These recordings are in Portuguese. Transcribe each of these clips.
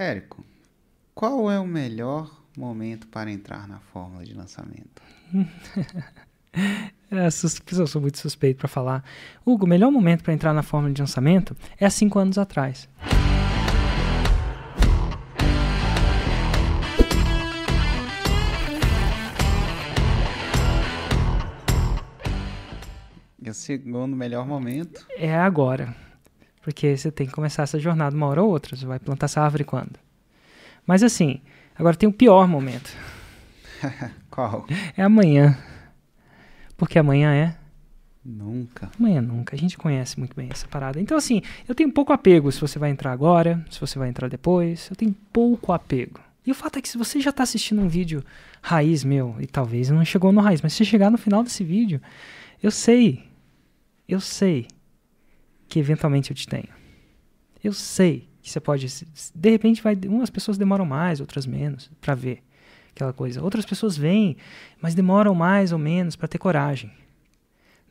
Érico, qual é o melhor momento para entrar na fórmula de lançamento? É, eu sou muito suspeito para falar. Hugo, o melhor momento para entrar na fórmula de lançamento é há cinco anos atrás. E o segundo melhor momento? É agora. Porque você tem que começar essa jornada uma hora ou outra. Você vai plantar essa árvore quando? Mas assim, agora tem o pior momento. Qual? É amanhã. Porque amanhã é? Nunca. Amanhã nunca. A gente conhece muito bem essa parada. Então, assim, eu tenho pouco apego se você vai entrar agora, se você vai entrar depois. Eu tenho pouco apego. E o fato é que se você já está assistindo um vídeo raiz meu, e talvez não chegou no raiz, mas se chegar no final desse vídeo, eu sei, eu sei que eventualmente eu te tenho. Eu sei que você pode. De repente, vai, umas pessoas demoram mais, outras menos, para ver aquela coisa. Outras pessoas vêm, mas demoram mais ou menos para ter coragem.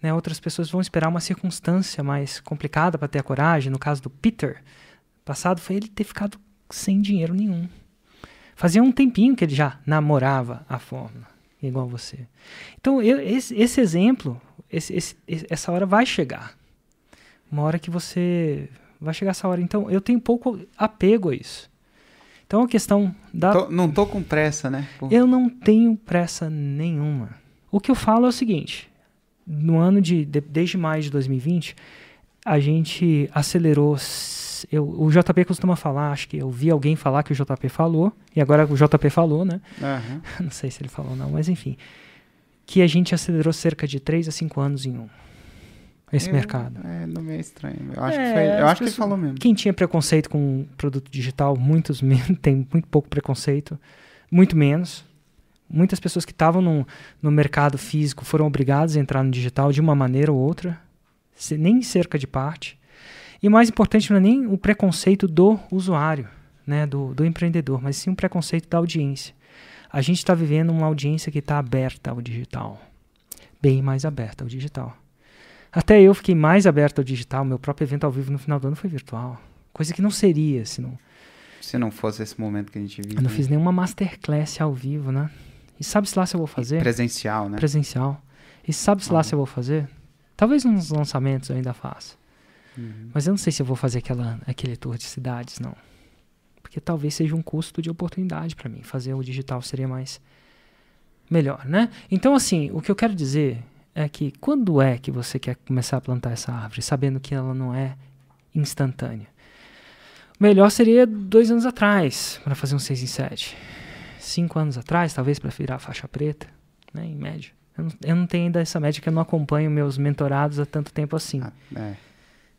Né? Outras pessoas vão esperar uma circunstância mais complicada para ter a coragem. No caso do Peter, passado foi ele ter ficado sem dinheiro nenhum. Fazia um tempinho que ele já namorava a fórmula, igual você. Então, eu, esse, esse, exemplo, esse, esse, essa hora vai chegar. Uma hora que você. Vai chegar essa hora. Então, eu tenho pouco apego a isso. Então a questão da. Tô, não tô com pressa, né? Por... Eu não tenho pressa nenhuma. O que eu falo é o seguinte: no ano de, de desde maio de 2020, a gente acelerou. Eu, o JP costuma falar, acho que eu vi alguém falar que o JP falou, e agora o JP falou, né? Uhum. não sei se ele falou não, mas enfim. Que a gente acelerou cerca de 3 a 5 anos em um esse eu, mercado. É, não é estranho. Eu acho, é, que, foi, eu acho que ele falou mesmo. Quem tinha preconceito com produto digital, muitos tem muito pouco preconceito, muito menos. Muitas pessoas que estavam no, no mercado físico foram obrigadas a entrar no digital de uma maneira ou outra, nem cerca de parte. E mais importante não é nem o preconceito do usuário, né, do, do empreendedor, mas sim o preconceito da audiência. A gente está vivendo uma audiência que está aberta ao digital, bem mais aberta ao digital. Até eu fiquei mais aberto ao digital. Meu próprio evento ao vivo no final do ano foi virtual. Coisa que não seria se não. Se não fosse esse momento que a gente vive. Eu não né? fiz nenhuma masterclass ao vivo, né? E sabe-se lá se eu vou fazer? Presencial, né? Presencial. E sabe-se uhum. lá se eu vou fazer? Talvez nos lançamentos eu ainda faça. Uhum. Mas eu não sei se eu vou fazer aquela, aquele tour de cidades, não. Porque talvez seja um custo de oportunidade para mim. Fazer o digital seria mais melhor, né? Então, assim, o que eu quero dizer é que quando é que você quer começar a plantar essa árvore, sabendo que ela não é instantânea? Melhor seria dois anos atrás, para fazer um 6 em 7. Cinco anos atrás, talvez, para virar faixa preta, né, em média. Eu não, eu não, tenho ainda essa média que eu não acompanho meus mentorados há tanto tempo assim. Ah, é.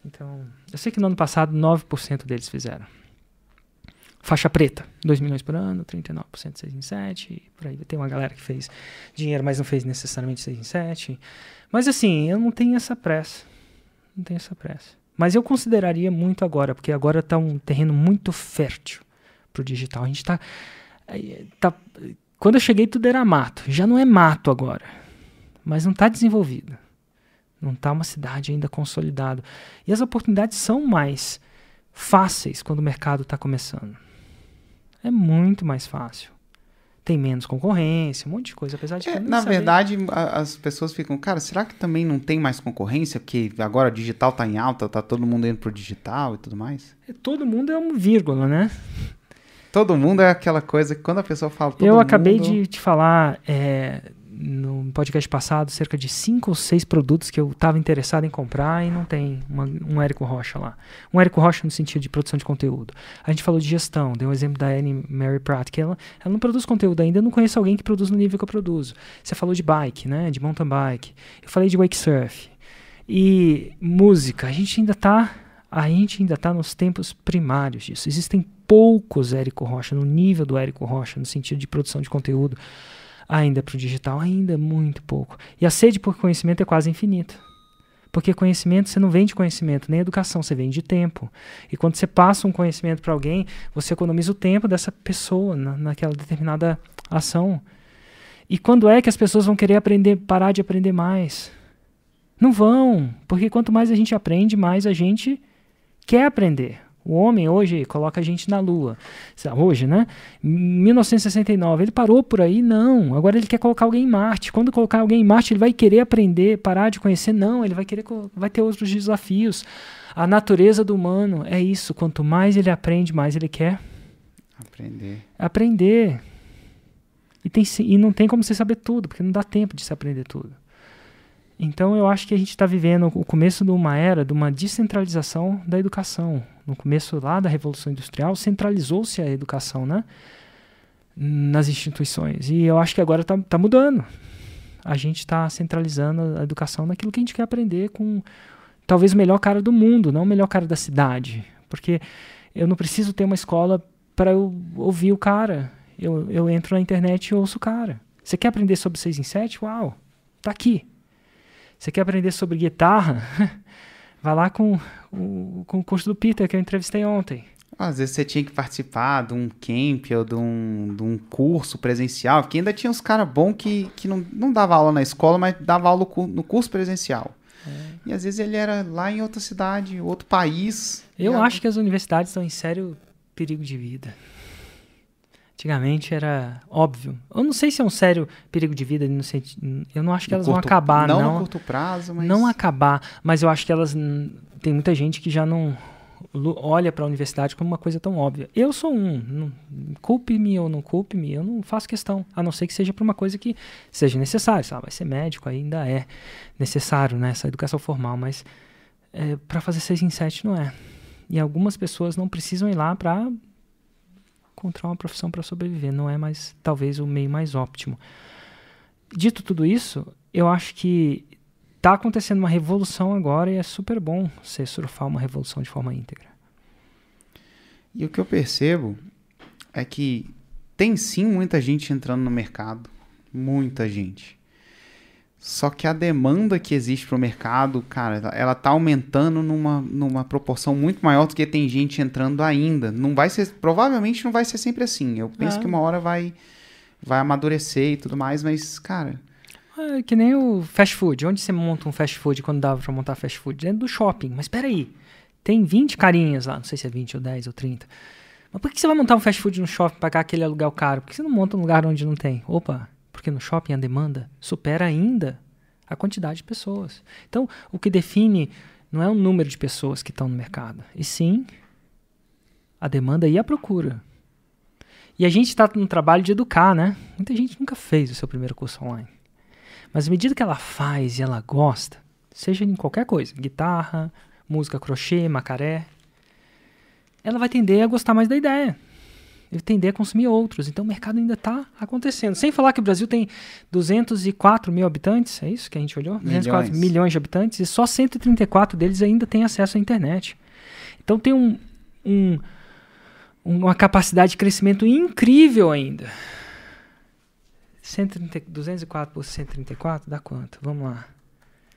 Então, eu sei que no ano passado 9% deles fizeram. Faixa preta, 2 milhões por ano, 39% 6 em 7, por aí. Tem uma galera que fez dinheiro, mas não fez necessariamente 6 em 7. Mas assim, eu não tenho essa pressa. Não tenho essa pressa. Mas eu consideraria muito agora, porque agora está um terreno muito fértil para o digital. A gente está. Tá, quando eu cheguei, tudo era mato. Já não é mato agora. Mas não está desenvolvido. Não está uma cidade ainda consolidada. E as oportunidades são mais fáceis quando o mercado está começando é muito mais fácil. Tem menos concorrência, um monte de coisa, apesar de é, Na saber. verdade, a, as pessoas ficam, cara, será que também não tem mais concorrência? Porque agora o digital tá em alta, tá todo mundo indo pro digital e tudo mais? É, todo mundo é um vírgula, né? Todo mundo é aquela coisa que quando a pessoa fala. Eu acabei de te falar é, no podcast passado cerca de cinco ou seis produtos que eu estava interessado em comprar e não tem uma, um Érico Rocha lá. Um Érico Rocha no sentido de produção de conteúdo. A gente falou de gestão, deu um exemplo da Annie Mary Pratt, que ela, ela não produz conteúdo ainda, eu não conheço alguém que produz no nível que eu produzo. Você falou de bike, né, de mountain bike. Eu falei de wake surf. E música, a gente ainda está a gente ainda está nos tempos primários disso. Existem poucos Érico Rocha, no nível do Érico Rocha, no sentido de produção de conteúdo ainda para o digital, ainda muito pouco. E a sede por conhecimento é quase infinita. Porque conhecimento, você não vende conhecimento, nem educação, você vende tempo. E quando você passa um conhecimento para alguém, você economiza o tempo dessa pessoa na, naquela determinada ação. E quando é que as pessoas vão querer aprender, parar de aprender mais? Não vão, porque quanto mais a gente aprende, mais a gente quer aprender. O homem hoje coloca a gente na Lua. Hoje, né? 1969, ele parou por aí? Não. Agora ele quer colocar alguém em Marte. Quando colocar alguém em Marte, ele vai querer aprender, parar de conhecer? Não, ele vai querer, vai ter outros desafios. A natureza do humano é isso. Quanto mais ele aprende, mais ele quer aprender. Aprender. E, tem, e não tem como você saber tudo, porque não dá tempo de se aprender tudo. Então eu acho que a gente está vivendo o começo de uma era de uma descentralização da educação. No começo lá da Revolução Industrial, centralizou-se a educação né? nas instituições. E eu acho que agora está tá mudando. A gente está centralizando a educação naquilo que a gente quer aprender com talvez o melhor cara do mundo, não o melhor cara da cidade. Porque eu não preciso ter uma escola para eu ouvir o cara. Eu, eu entro na internet e ouço o cara. Você quer aprender sobre 6 em 7? Uau, tá aqui. Você quer aprender sobre guitarra? Vai lá com, o, com o curso do Peter que eu entrevistei ontem. Às vezes você tinha que participar de um camp ou de um, de um curso presencial, que ainda tinha uns caras bons que, que não, não dava aula na escola, mas dava aula no curso presencial. É. E às vezes ele era lá em outra cidade, outro país. Eu acho que as universidades estão em sério perigo de vida. Antigamente era óbvio. Eu não sei se é um sério perigo de vida. Eu não acho que elas curto, vão acabar, não. Não a curto prazo, mas... Não acabar, mas eu acho que elas... Tem muita gente que já não olha para a universidade como uma coisa tão óbvia. Eu sou um. Culpe-me ou não culpe-me, eu não faço questão. A não ser que seja para uma coisa que seja necessária. Sabe? Vai ser médico, ainda é necessário né, essa educação formal, mas é, para fazer seis em sete não é. E algumas pessoas não precisam ir lá para encontrar uma profissão para sobreviver. Não é mais, talvez, o meio mais óptimo. Dito tudo isso, eu acho que está acontecendo uma revolução agora e é super bom você surfar uma revolução de forma íntegra. E o que eu percebo é que tem sim muita gente entrando no mercado, muita gente. Só que a demanda que existe para o mercado, cara, ela tá aumentando numa, numa proporção muito maior do que tem gente entrando ainda. Não vai ser, provavelmente não vai ser sempre assim. Eu penso é. que uma hora vai, vai amadurecer e tudo mais, mas, cara. É que nem o fast food. Onde você monta um fast food quando dava para montar fast food? Dentro do shopping. Mas espera aí, tem 20 carinhas lá, não sei se é 20 ou 10 ou 30. Mas por que você vai montar um fast food no shopping para pagar aquele aluguel caro? Por que você não monta um lugar onde não tem? Opa, porque no shopping a demanda supera ainda a quantidade de pessoas. Então, o que define não é o número de pessoas que estão no mercado, e sim a demanda e a procura. E a gente está no trabalho de educar, né? Muita gente nunca fez o seu primeiro curso online. Mas à medida que ela faz e ela gosta, seja em qualquer coisa, guitarra, música crochê, macaré, ela vai tender a gostar mais da ideia ele tender a consumir outros. Então o mercado ainda está acontecendo. Sem falar que o Brasil tem 204 mil habitantes, é isso que a gente olhou? Milhões. 204 milhões de habitantes e só 134 deles ainda têm acesso à internet. Então tem um, um, uma capacidade de crescimento incrível ainda. 130, 204 por 134 dá quanto? Vamos lá.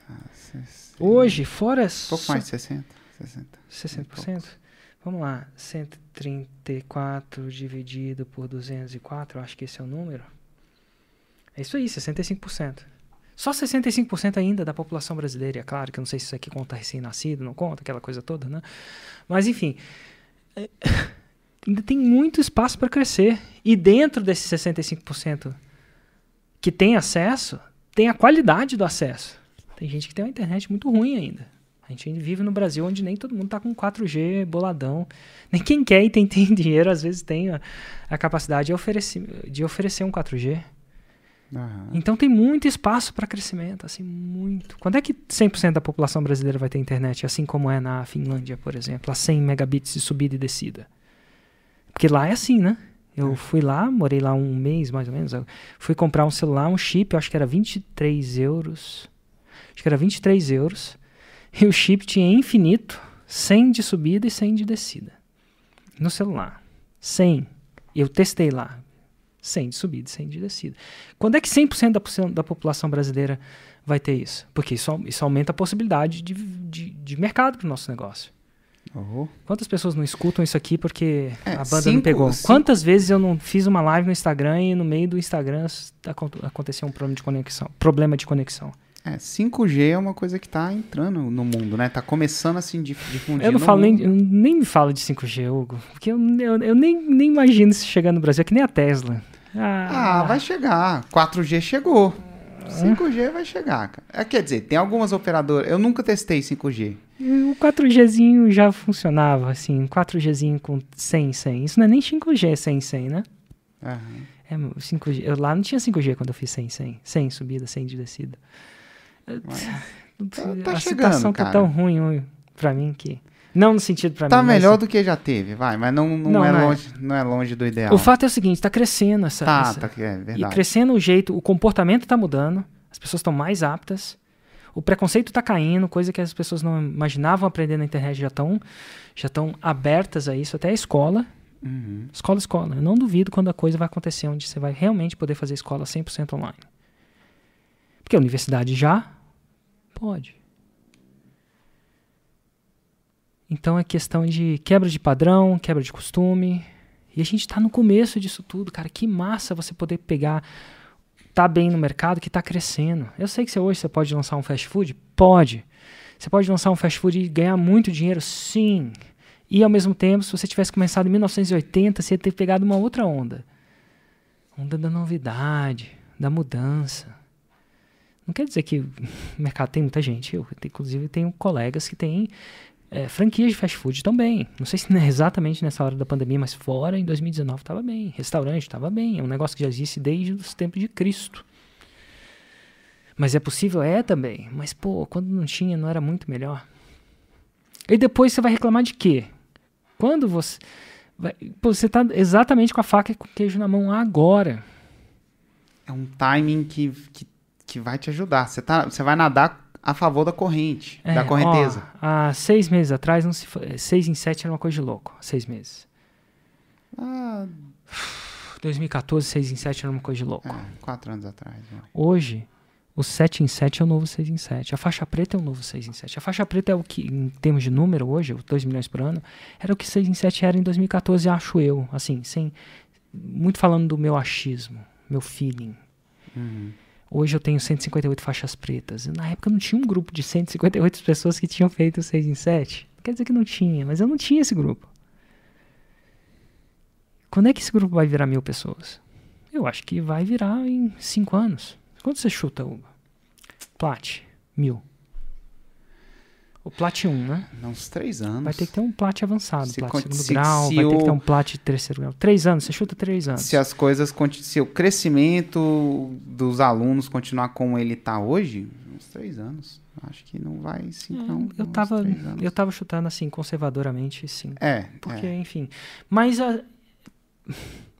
Ah, Hoje, fora. Pouco mais de 60. 60%? 60%? Vamos lá, 134 dividido por 204, acho que esse é o número. É isso aí, 65%. Só 65% ainda da população brasileira. É claro que eu não sei se isso aqui conta recém-nascido, não conta, aquela coisa toda, né? Mas, enfim, é, ainda tem muito espaço para crescer. E dentro desses 65% que tem acesso, tem a qualidade do acesso. Tem gente que tem uma internet muito ruim ainda. A gente vive no Brasil onde nem todo mundo está com 4G boladão. Nem quem quer e tem, tem dinheiro, às vezes tem a, a capacidade de oferecer, de oferecer um 4G. Uhum. Então tem muito espaço para crescimento, assim, muito. Quando é que 100% da população brasileira vai ter internet, assim como é na Finlândia, por exemplo, a 100 megabits de subida e descida? Porque lá é assim, né? Eu é. fui lá, morei lá um mês mais ou menos. fui comprar um celular, um chip, eu acho que era 23 euros. Acho que era 23 euros. E o chip tinha infinito, 100 de subida e 100 de descida. No celular. 100. Eu testei lá. 100 de subida e 100 de descida. Quando é que 100% da, da população brasileira vai ter isso? Porque isso, isso aumenta a possibilidade de, de, de mercado para o nosso negócio. Uhum. Quantas pessoas não escutam isso aqui porque é, a banda cinco, não pegou? Cinco. Quantas vezes eu não fiz uma live no Instagram e no meio do Instagram aconteceu um problema de conexão? Problema de conexão. É, 5G é uma coisa que tá entrando no mundo, né? Tá começando a se dif- difundir Eu não falo nem, mundo. eu nem me fala de 5G, Hugo. Porque eu, eu, eu nem, nem imagino isso chegar no Brasil. É que nem a Tesla. Ah, vai chegar. 4G chegou. 5G vai chegar, cara. É, quer dizer, tem algumas operadoras. Eu nunca testei 5G. O 4Gzinho já funcionava, assim. Um 4Gzinho com 100, 100. Isso não é nem 5G 100, 100, né? Aham. É, 5G. Eu, lá não tinha 5G quando eu fiz 100, 100. 100 subida, 100 de descida. Tá- tá a chegando, situação tá cara. tão ruim hoje pra mim que... Não no sentido pra Tá mim, mas- melhor do que já teve, vai, mas não, não, Não, é, é. longe, não é longe do ideal. O fato é o seguinte, tá crescendo essa... Tá, essa- tá, é E verdade. crescendo o jeito, o comportamento tá mudando, as pessoas estão mais aptas, o preconceito tá caindo, coisa que as pessoas não imaginavam aprender na internet já estão já estão abertas a isso, até a escola. Uhum. Escola, escola. Eu não duvido quando a coisa vai acontecer onde você vai realmente poder fazer escola 100% online. Porque a universidade já pode. Então é questão de quebra de padrão, quebra de costume. E a gente está no começo disso tudo, cara. Que massa você poder pegar, tá bem no mercado, que tá crescendo. Eu sei que você, hoje você pode lançar um fast food? Pode. Você pode lançar um fast food e ganhar muito dinheiro? Sim. E ao mesmo tempo, se você tivesse começado em 1980, você ia ter pegado uma outra onda. Onda da novidade, da mudança. Não quer dizer que o mercado tem muita gente. Eu, inclusive, tenho colegas que têm é, franquias de fast food também. Não sei se não é exatamente nessa hora da pandemia, mas fora em 2019 estava bem. Restaurante estava bem. É um negócio que já existe desde os tempos de Cristo. Mas é possível? É também. Mas, pô, quando não tinha, não era muito melhor? E depois você vai reclamar de quê? Quando você. vai- pô, você tá exatamente com a faca e com o queijo na mão agora. É um timing que, que, que vai te ajudar. Você, tá, você vai nadar a favor da corrente, É, da correnteza. ó, há seis meses atrás, não se, seis em sete era uma coisa de louco. Seis meses. Ah, 2014, seis em sete era uma coisa de louco. é, quatro anos atrás. vai. Hoje, o 7 em 7 é o novo 6 em 7. A faixa preta é o novo 6 em 7. A faixa preta é o que, em termos de número hoje, 2 milhões por ano, era o que 6 em 7 era em 2014, acho eu. Assim, sem. Muito falando do meu achismo, meu feeling. Uhum. Hoje eu tenho 158 faixas pretas. Na época não tinha um grupo de 158 pessoas que tinham feito 6 em 7. Não quer dizer que não tinha, mas eu não tinha esse grupo. Quando é que esse grupo vai virar mil pessoas? Eu acho que vai virar em 5 anos. Quanto você chuta, Hugo? Plat, mil. O Plat 1, né? Não, uns três anos. Vai ter que ter um Plat avançado, Se Plat segundo se- grau, se vai ter que ter o- um Plat de terceiro grau. Três anos, você chuta três anos. Se as coisas, se o crescimento dos alunos continuar como ele está hoje, uns três anos. Acho que não vai cinco, não. Hum, eu tava, eu tava chutando assim, conservadoramente, sim. É, Porque, é. enfim. Mas a.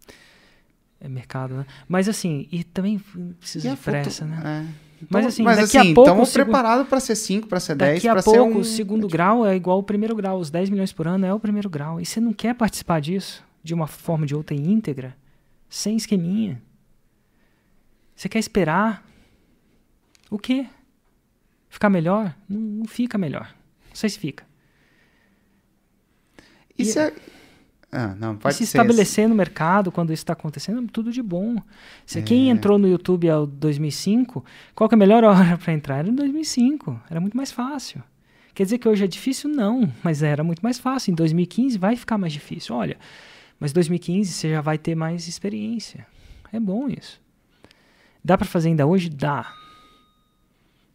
É mercado, né? Mas assim, e também precisa E de a foto- pressa, né? é. Mas Então- assim, mas daqui assim, a pouco. estamos o segu- preparados para ser 5, para ser 10, Daqui a para ser pouco, um... o segundo grau é igual ao primeiro grau. Os 10 milhões por ano é o primeiro grau. E você não quer participar disso de uma forma ou de outra íntegra, sem esqueminha. Você quer esperar o quê? Ficar melhor? Não, não fica melhor. Não sei se fica. E se é- Ah, não, E pode se ser. estabelecer no mercado quando isso está acontecendo, tudo de bom. Se quem É. entrou no YouTube ao 2005, qual que é a melhor hora para entrar? Era em 2005. Era muito mais fácil. Quer dizer que hoje é difícil? Não, mas era muito mais fácil. Em 2015 vai ficar mais difícil. Olha, mas 2015 você já vai ter mais experiência. É bom isso. Dá para fazer ainda hoje? Dá.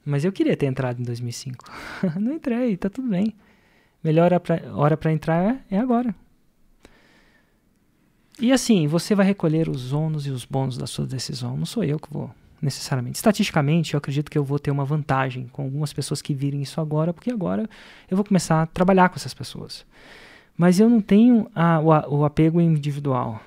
Mas eu queria ter entrado em 2005. Não entrei, tá tudo bem. Melhor hora para entrar é agora. E assim, você vai recolher os ônus e os bônus da sua decisão. Não sou eu que vou, necessariamente. Estatisticamente, eu acredito que eu vou ter uma vantagem com algumas pessoas que virem isso agora, porque agora eu vou começar a trabalhar com essas pessoas. Mas eu não tenho a- o, o apego individual.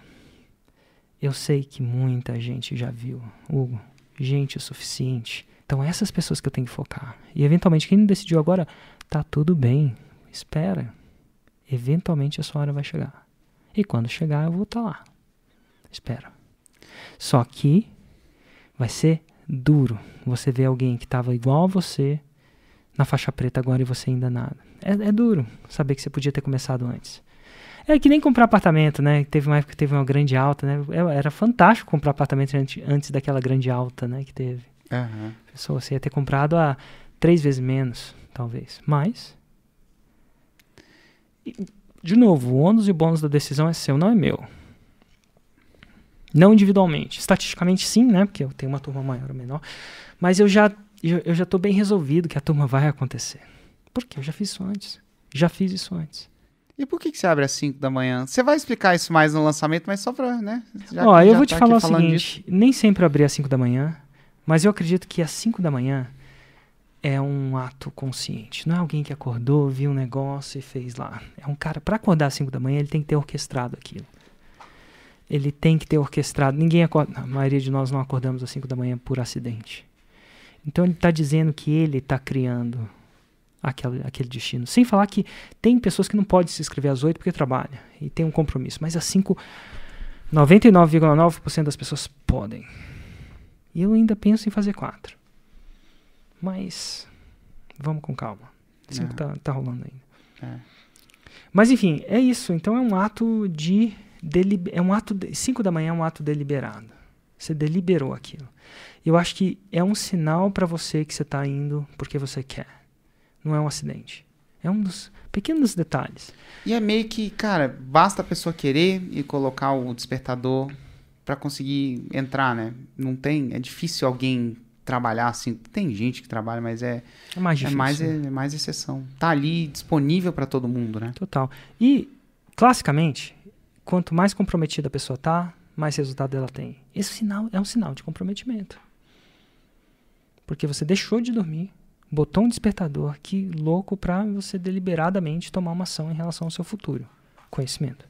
Eu sei que muita gente já viu, Hugo. Gente o suficiente. Então, essas pessoas que eu tenho que focar. E, eventualmente, quem não decidiu agora, tá tudo bem. Espera. Eventualmente, a sua hora vai chegar. E quando chegar, eu vou estar lá. Espera. Só que vai ser duro você ver alguém que estava igual a você na faixa preta agora e você ainda nada. É, é duro saber que você podia ter começado antes. É que nem comprar apartamento, né? Teve uma época que teve uma grande alta, né? É- Era fantástico comprar apartamento antes, antes daquela grande alta, né? Que teve. Aham. Pessoa, você ia ter comprado a três vezes menos, talvez. Mas. e, De novo, o ônus e o bônus da decisão é seu, não é meu. Não individualmente. Estatisticamente, sim, né? Porque eu tenho uma turma maior ou menor. Mas eu já, eu, já tô bem resolvido que a turma vai acontecer. Por quê? Eu já fiz isso antes. Já fiz isso antes. E por que, que você abre às 5 da manhã? Você vai explicar isso mais no lançamento, mas só pra, né? já Ó, eu vou te tá falar o seguinte: nem sempre eu abri às 5 da manhã, mas eu acredito que às 5 da manhã é um ato consciente. Não é alguém que acordou, viu um negócio e fez lá. É um cara, para acordar às 5 da manhã, ele tem que ter orquestrado aquilo. Ele tem que ter orquestrado. Ninguém acorda. A maioria de nós não acordamos às 5 da manhã por acidente. Então ele está dizendo que ele está criando aquele, aquele destino. Sem falar que tem pessoas que não podem se inscrever às 8 porque trabalha e tem um compromisso. Mas às 5, 99,9% das pessoas podem. E eu ainda penso em fazer 4. Mas vamos com calma. 5 É. tá, tá rolando ainda. É. Mas enfim, é isso. Então é um ato de. É um ato. 5 da manhã é um ato deliberado. Você deliberou aquilo. Eu acho que é um sinal para você que você está indo porque você quer. Não é um acidente. É um dos pequenos detalhes. E é meio que, cara, basta a pessoa querer e colocar o despertador pra conseguir entrar, né? Não tem, é difícil alguém trabalhar assim. Tem gente que trabalha, mas é, É mais é difícil. mais é mais exceção. Tá ali disponível pra todo mundo, né? Total. E, classicamente, quanto mais comprometida a pessoa tá, mais resultado ela tem. Esse sinal é um sinal de comprometimento. Porque você deixou de dormir, botou um despertador, que louco pra você deliberadamente tomar uma ação em relação ao seu futuro. Conhecimento.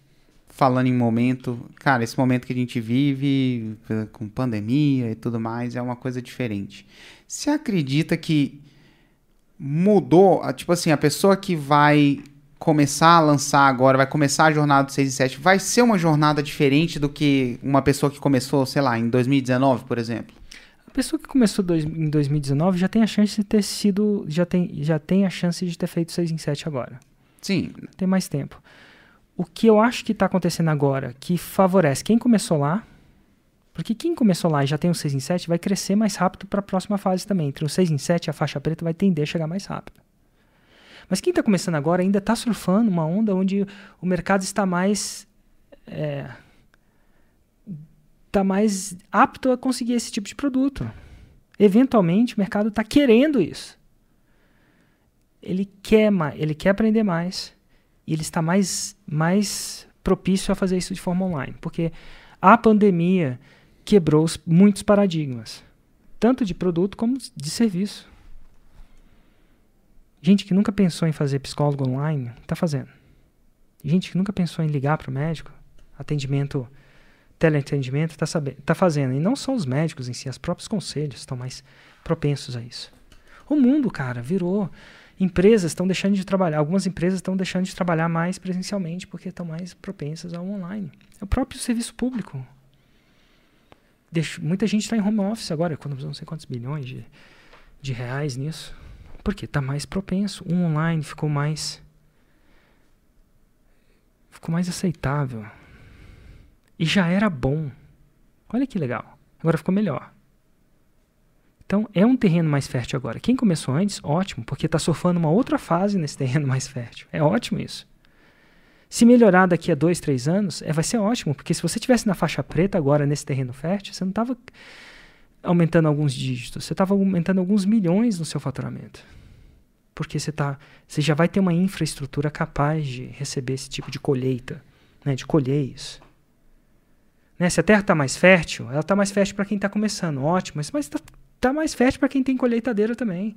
Falando em momento, cara, esse momento que a gente vive eh, com pandemia e tudo mais é uma coisa diferente. Você acredita que mudou, tipo assim, a pessoa que vai começar a lançar agora, vai começar a jornada do 6 e 7, vai ser uma jornada diferente do que uma pessoa que começou, sei lá, em 2019, por exemplo? A pessoa que começou dois- em 2019 já tem a chance de ter sido. Já tem, já tem a chance de ter feito 6 em 7 agora. Sim, tem mais tempo. O que eu acho que está acontecendo agora, que favorece quem começou lá, porque quem começou lá e já tem o 6 em 7 vai crescer mais rápido para a próxima fase também. Entre o 6 em 7 e a faixa preta vai tender a chegar mais rápido. Mas quem está começando agora ainda está surfando uma onda onde o mercado está mais. é, tá mais apto a conseguir esse tipo de produto. Eventualmente, o mercado está querendo isso. Ele quer ele quer aprender mais e ele está mais, mais propício a fazer isso de forma online, porque a pandemia quebrou os- muitos paradigmas, tanto de produto como de serviço. Gente que nunca pensou em fazer psicólogo online, está fazendo. Gente que nunca pensou em ligar para o médico, atendimento, teleatendimento, está tá fazendo. E não só os médicos em si, os próprios conselhos estão mais propensos a isso. O mundo, cara, virou. Empresas estão deixando de trabalhar, algumas empresas estão deixando de trabalhar mais presencialmente porque estão mais propensas ao online. É o próprio serviço público. Deixa- muita gente está em home office agora, economizou não sei quantos bilhões de, de reais nisso. Porque está mais propenso. O online ficou mais. Ficou mais aceitável. E já era bom. Olha que legal. Agora ficou melhor. Então é um terreno mais fértil agora. Quem começou antes, ótimo, porque está surfando uma outra fase nesse terreno mais fértil. É ótimo isso. Se melhorar daqui a dois, três anos, é, vai ser ótimo, porque se você tivesse na faixa preta agora nesse terreno fértil, você não estava aumentando alguns dígitos, você estava aumentando alguns milhões no seu faturamento. Porque você, tá, você já vai ter uma infraestrutura capaz de receber esse tipo de colheita, né, de colher isso. Né, se a terra está mais fértil, ela está mais fértil para quem está começando, ótimo, mas está tá mais fértil para quem tem colheitadeira também.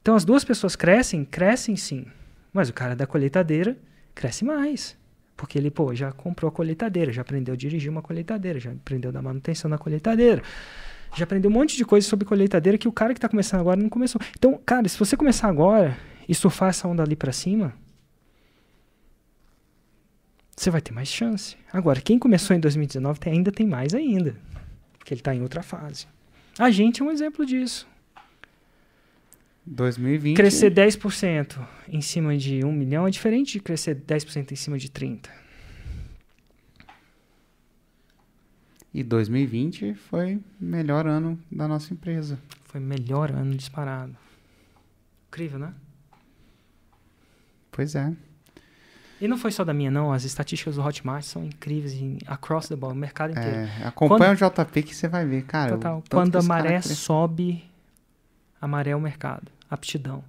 Então as duas pessoas crescem, crescem sim, mas o cara da colheitadeira cresce mais. Porque ele, pô, já comprou a colheitadeira, já aprendeu a dirigir uma colheitadeira, já aprendeu a dar manutenção na colheitadeira, já aprendeu um monte de coisa sobre colheitadeira que o cara que está começando agora não começou. Então, cara, se você começar agora e surfar essa onda ali para cima, você vai ter mais chance. Agora, quem começou em 2019 tem- ainda tem mais ainda, porque ele está em outra fase. A gente é um exemplo disso. 2020. Crescer 10% em cima de 1 milhão é diferente de crescer 10% em cima de 30. E 2020 foi o melhor ano da nossa empresa. Foi melhor ano disparado. Incrível, né? Pois é. E não foi só da minha, não. As estatísticas do Hotmart são incríveis em across the board, o mercado inteiro. é acompanha o JP que você vai ver, cara. Total. Quando a maré sobe, a maré é o mercado. Aptidão.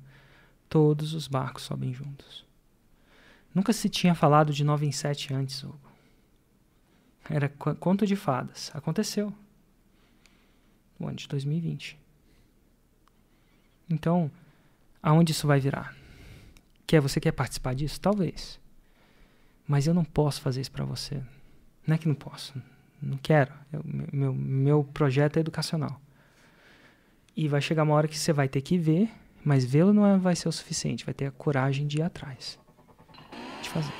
Todos os barcos sobem juntos. Nunca se tinha falado de 9 em 7 antes, Hugo. Era co- conto de fadas. Aconteceu. No ano de 2020. Então, aonde isso vai virar? Quer, você quer participar disso? Talvez. Mas eu não posso fazer isso para você. Não é que não posso. Não quero. Eu- meu, meu projeto é educacional. E vai chegar uma hora que você vai ter que ver, mas vê-lo não é- vai ser o suficiente. Vai ter a coragem de ir atrás. De fazer.